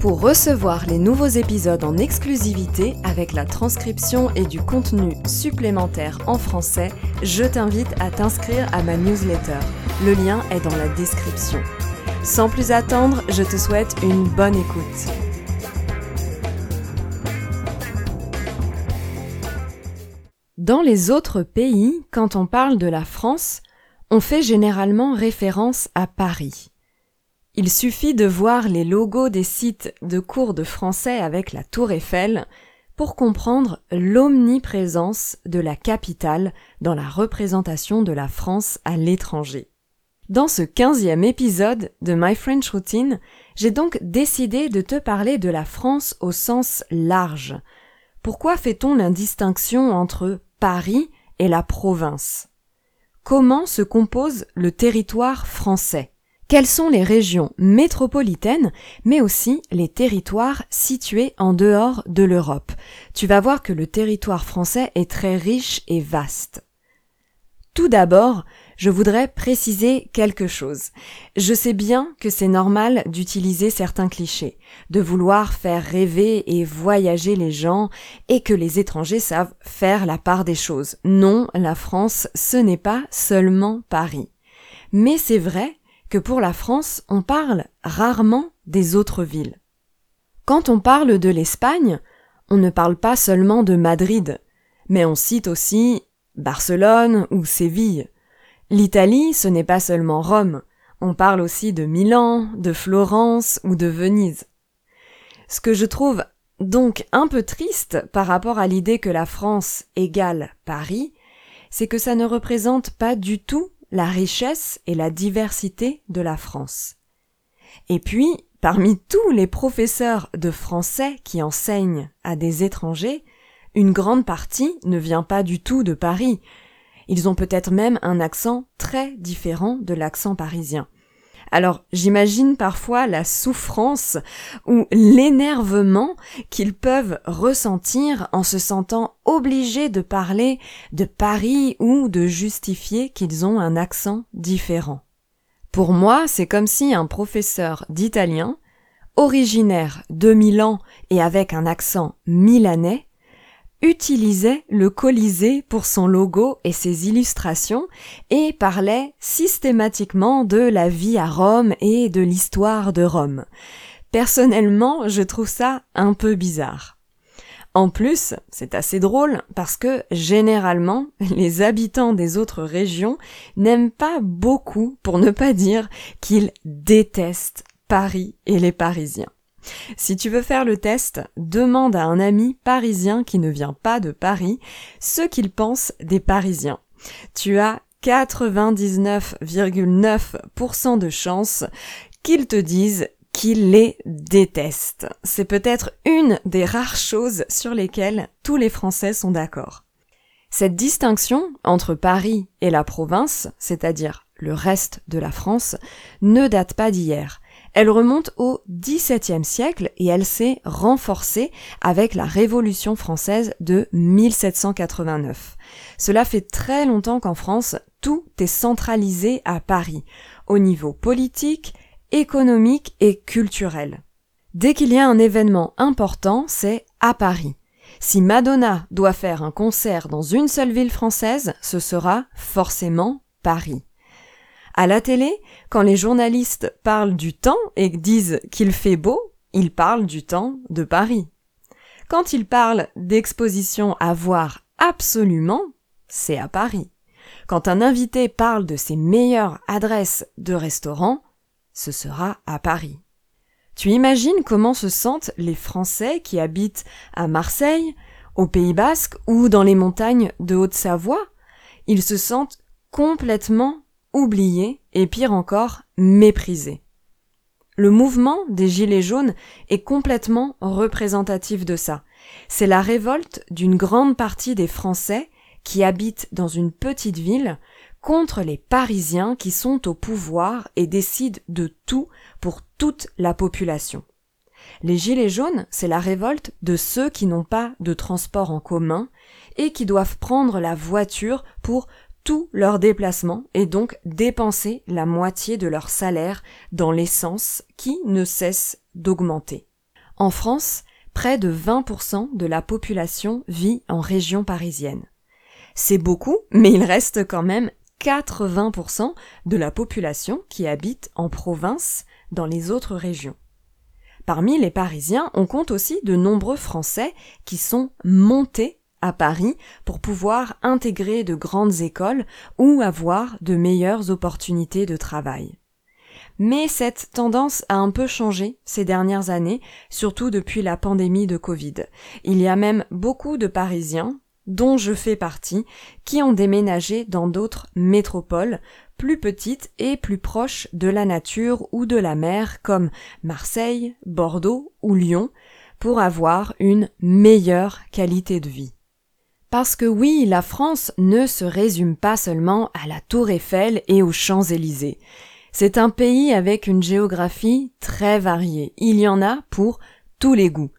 Pour recevoir les nouveaux épisodes en exclusivité avec la transcription et du contenu supplémentaire en français, je t'invite à t'inscrire à ma newsletter. Le lien est dans la description. Sans plus attendre, je te souhaite une bonne écoute. Dans les autres pays, quand on parle de la France, on fait généralement référence à Paris. Il suffit de voir les logos des sites de cours de français avec la tour Eiffel pour comprendre l'omniprésence de la capitale dans la représentation de la France à l'étranger. Dans ce quinzième épisode de My French Routine, j'ai donc décidé de te parler de la France au sens large. Pourquoi fait-on l'indistinction entre Paris et la province? Comment se compose le territoire français? Quelles sont les régions métropolitaines, mais aussi les territoires situés en dehors de l'Europe? Tu vas voir que le territoire français est très riche et vaste. Tout d'abord, je voudrais préciser quelque chose. Je sais bien que c'est normal d'utiliser certains clichés, de vouloir faire rêver et voyager les gens, et que les étrangers savent faire la part des choses. Non, la France, ce n'est pas seulement Paris. Mais c'est vrai que pour la France, on parle rarement des autres villes. Quand on parle de l'Espagne, on ne parle pas seulement de Madrid, mais on cite aussi Barcelone ou Séville. L'Italie, ce n'est pas seulement Rome, on parle aussi de Milan, de Florence ou de Venise. Ce que je trouve donc un peu triste par rapport à l'idée que la France égale Paris, c'est que ça ne représente pas du tout la richesse et la diversité de la France. Et puis, parmi tous les professeurs de français qui enseignent à des étrangers, une grande partie ne vient pas du tout de Paris. Ils ont peut-être même un accent très différent de l'accent parisien. Alors j'imagine parfois la souffrance ou l'énervement qu'ils peuvent ressentir en se sentant obligés de parler de Paris ou de justifier qu'ils ont un accent différent. Pour moi, c'est comme si un professeur d'italien, originaire de Milan et avec un accent milanais, utilisait le Colisée pour son logo et ses illustrations et parlait systématiquement de la vie à Rome et de l'histoire de Rome. Personnellement, je trouve ça un peu bizarre. En plus, c'est assez drôle parce que généralement, les habitants des autres régions n'aiment pas beaucoup, pour ne pas dire qu'ils détestent Paris et les Parisiens. Si tu veux faire le test, demande à un ami parisien qui ne vient pas de Paris ce qu'il pense des Parisiens. Tu as 99,9% de chances qu'ils te disent qu'ils les détestent. C'est peut-être une des rares choses sur lesquelles tous les Français sont d'accord. Cette distinction entre Paris et la province, c'est-à-dire le reste de la France, ne date pas d'hier. Elle remonte au XVIIe siècle et elle s'est renforcée avec la Révolution française de 1789. Cela fait très longtemps qu'en France, tout est centralisé à Paris, au niveau politique, économique et culturel. Dès qu'il y a un événement important, c'est à Paris. Si Madonna doit faire un concert dans une seule ville française, ce sera forcément Paris. À la télé, quand les journalistes parlent du temps et disent qu'il fait beau, ils parlent du temps de Paris. Quand ils parlent d'expositions à voir absolument, c'est à Paris. Quand un invité parle de ses meilleures adresses de restaurants, ce sera à Paris. Tu imagines comment se sentent les Français qui habitent à Marseille, au Pays basque ou dans les montagnes de Haute-Savoie? Ils se sentent complètement oublié et pire encore, méprisé. Le mouvement des Gilets jaunes est complètement représentatif de ça. C'est la révolte d'une grande partie des Français qui habitent dans une petite ville contre les Parisiens qui sont au pouvoir et décident de tout pour toute la population. Les Gilets jaunes, c'est la révolte de ceux qui n'ont pas de transport en commun et qui doivent prendre la voiture pour tous leurs déplacements et donc dépenser la moitié de leur salaire dans l'essence qui ne cesse d'augmenter. En France, près de 20% de la population vit en région parisienne. C'est beaucoup, mais il reste quand même 80% de la population qui habite en province dans les autres régions. Parmi les Parisiens, on compte aussi de nombreux Français qui sont montés à Paris pour pouvoir intégrer de grandes écoles ou avoir de meilleures opportunités de travail. Mais cette tendance a un peu changé ces dernières années, surtout depuis la pandémie de Covid. Il y a même beaucoup de Parisiens, dont je fais partie, qui ont déménagé dans d'autres métropoles, plus petites et plus proches de la nature ou de la mer, comme Marseille, Bordeaux ou Lyon, pour avoir une meilleure qualité de vie. Parce que oui, la France ne se résume pas seulement à la Tour Eiffel et aux Champs-Élysées. C'est un pays avec une géographie très variée. Il y en a pour tous les goûts.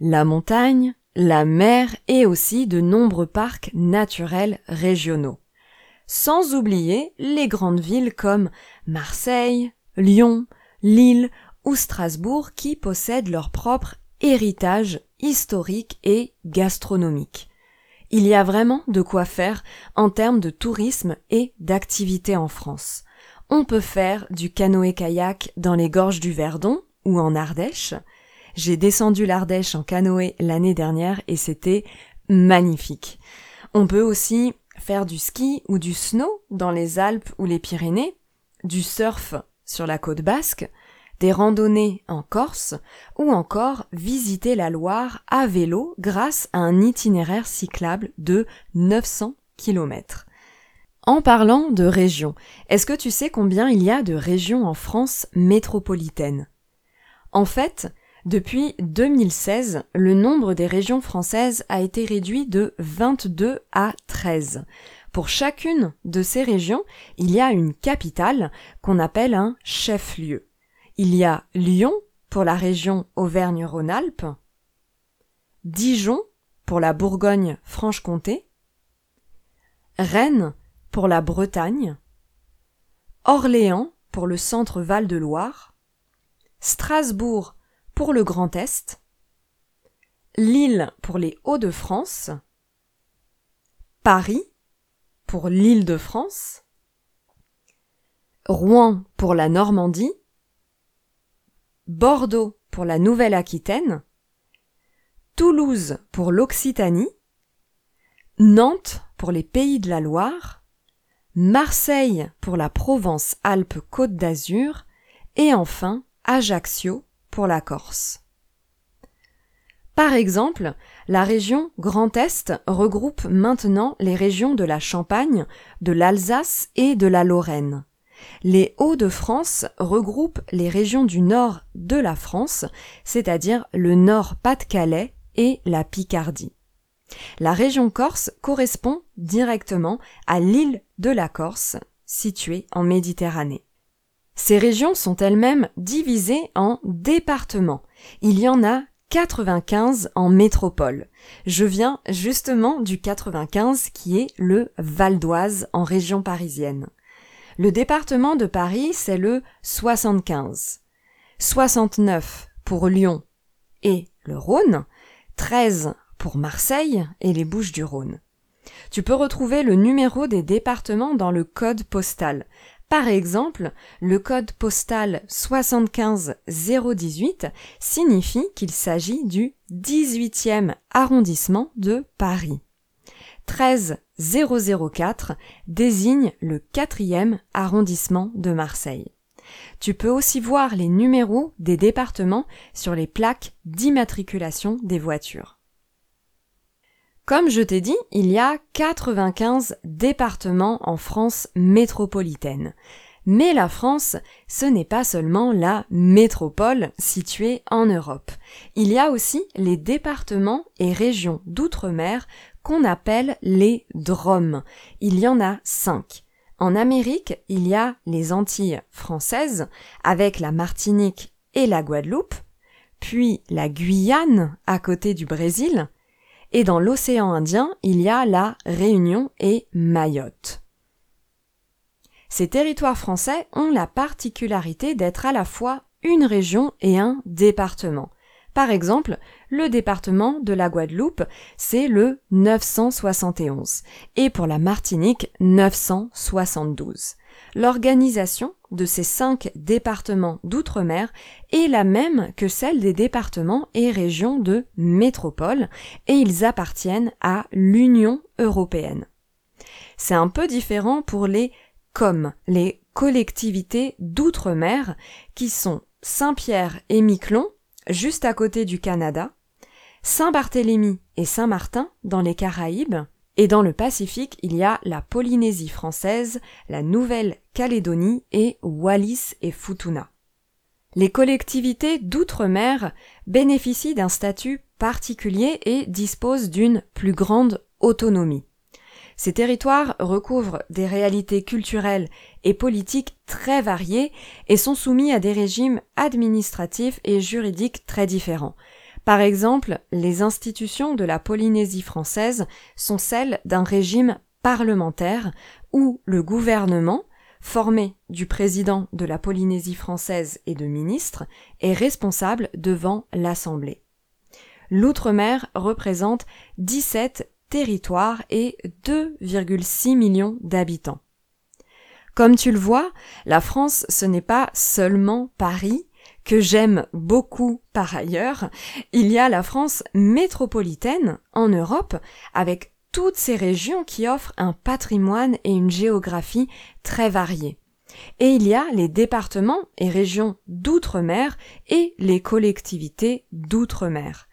La montagne, la mer et aussi de nombreux parcs naturels régionaux. Sans oublier les grandes villes comme Marseille, Lyon, Lille ou Strasbourg qui possèdent leur propre héritage historique et gastronomique. Il y a vraiment de quoi faire en termes de tourisme et d'activité en France. On peut faire du canoë-kayak dans les gorges du Verdon ou en Ardèche, j'ai descendu l'Ardèche en canoë l'année dernière et c'était magnifique. On peut aussi faire du ski ou du snow dans les Alpes ou les Pyrénées, du surf sur la côte basque, des randonnées en Corse ou encore visiter la Loire à vélo grâce à un itinéraire cyclable de 900 km. En parlant de régions, est-ce que tu sais combien il y a de régions en France métropolitaine? En fait, depuis 2016, le nombre des régions françaises a été réduit de 22 à 13. Pour chacune de ces régions, il y a une capitale qu'on appelle un chef-lieu. Il y a Lyon pour la région Auvergne-Rhône-Alpes, Dijon pour la Bourgogne-Franche-Comté, Rennes pour la Bretagne, Orléans pour le centre Val-de-Loire, Strasbourg pour le Grand Est, Lille pour les Hauts-de-France, Paris pour l'Île de France, Rouen pour la Normandie, Bordeaux pour la Nouvelle-Aquitaine, Toulouse pour l'Occitanie, Nantes pour les Pays de la Loire, Marseille pour la Provence-Alpes-Côte d'Azur et enfin Ajaccio pour la Corse. Par exemple, la région Grand Est regroupe maintenant les régions de la Champagne, de l'Alsace et de la Lorraine. Les Hauts-de-France regroupent les régions du nord de la France, c'est-à-dire le Nord-Pas-de-Calais et la Picardie. La région Corse correspond directement à l'île de la Corse, située en Méditerranée. Ces régions sont elles-mêmes divisées en départements. Il y en a 95 en métropole. Je viens justement du 95 qui est le Val d'Oise en région parisienne. Le département de Paris, c'est le 75. 69 pour Lyon et le Rhône, 13 pour Marseille et les Bouches du Rhône. Tu peux retrouver le numéro des départements dans le code postal. Par exemple, le code postal 75018 signifie qu'il s'agit du 18e arrondissement de Paris. 13004 désigne le 4e arrondissement de Marseille. Tu peux aussi voir les numéros des départements sur les plaques d'immatriculation des voitures. Comme je t'ai dit, il y a 95 départements en France métropolitaine. Mais la France, ce n'est pas seulement la métropole située en Europe. Il y a aussi les départements et régions d'outre-mer qu'on appelle les DROM. Il y en a cinq. En Amérique, il y a les Antilles françaises, avec la Martinique et la Guadeloupe, puis la Guyane à côté du Brésil, et dans l'océan Indien, il y a la Réunion et Mayotte. Ces territoires français ont la particularité d'être à la fois une région et un département. Par exemple, le département de la Guadeloupe, c'est le 971 et pour la Martinique 972. L'organisation de ces cinq départements d'outre-mer est la même que celle des départements et régions de métropole et ils appartiennent à l'Union européenne. C'est un peu différent pour les COM, les collectivités d'outre-mer, qui sont Saint-Pierre et Miquelon, juste à côté du Canada, Saint-Barthélemy et Saint-Martin dans les Caraïbes, et dans le Pacifique, il y a la Polynésie française, la Nouvelle-Calédonie et Wallis et Futuna. Les collectivités d'outre-mer bénéficient d'un statut particulier et disposent d'une plus grande autonomie. Ces territoires recouvrent des réalités culturelles et politiques très variées et sont soumis à des régimes administratifs et juridiques très différents. Par exemple, les institutions de la Polynésie française sont celles d'un régime parlementaire où le gouvernement, formé du président de la Polynésie française et de ministres, est responsable devant l'Assemblée. L'outre-mer représente 17 territoires et 2,6 millions d'habitants. Comme tu le vois, la France ce n'est pas seulement Paris, que j'aime beaucoup par ailleurs, il y a la France métropolitaine en Europe avec toutes ces régions qui offrent un patrimoine et une géographie très variés. Et il y a les départements et régions d'outre-mer et les collectivités d'outre-mer.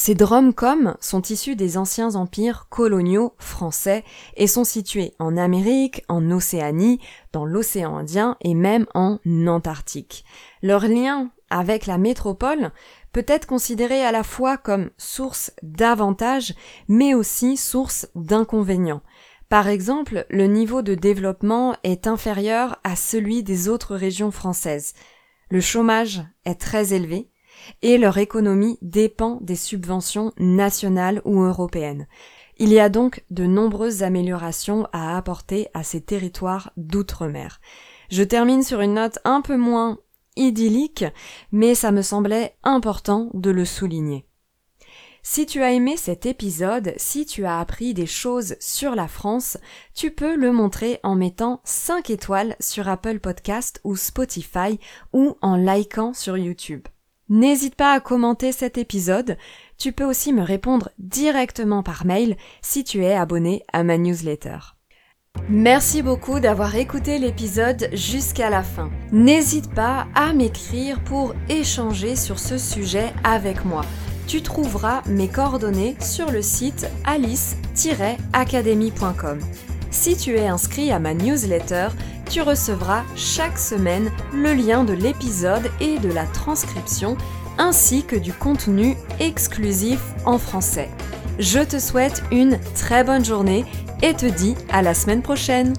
Ces dromcoms sont issus des anciens empires coloniaux français et sont situés en Amérique, en Océanie, dans l'océan Indien et même en Antarctique. Leur lien avec la métropole peut être considéré à la fois comme source d'avantages mais aussi source d'inconvénients. Par exemple, le niveau de développement est inférieur à celui des autres régions françaises. Le chômage est très élevé, et leur économie dépend des subventions nationales ou européennes. Il y a donc de nombreuses améliorations à apporter à ces territoires d'outre-mer. Je termine sur une note un peu moins idyllique, mais ça me semblait important de le souligner. Si tu as aimé cet épisode, si tu as appris des choses sur la France, tu peux le montrer en mettant 5 étoiles sur Apple Podcast ou Spotify ou en likant sur YouTube. N'hésite pas à commenter cet épisode. Tu peux aussi me répondre directement par mail si tu es abonné à ma newsletter. Merci beaucoup d'avoir écouté l'épisode jusqu'à la fin. N'hésite pas à m'écrire pour échanger sur ce sujet avec moi. Tu trouveras mes coordonnées sur le site alice-academy.com. Si tu es inscrit à ma newsletter, tu recevras chaque semaine le lien de l'épisode et de la transcription ainsi que du contenu exclusif en français. Je te souhaite une très bonne journée et te dis à la semaine prochaine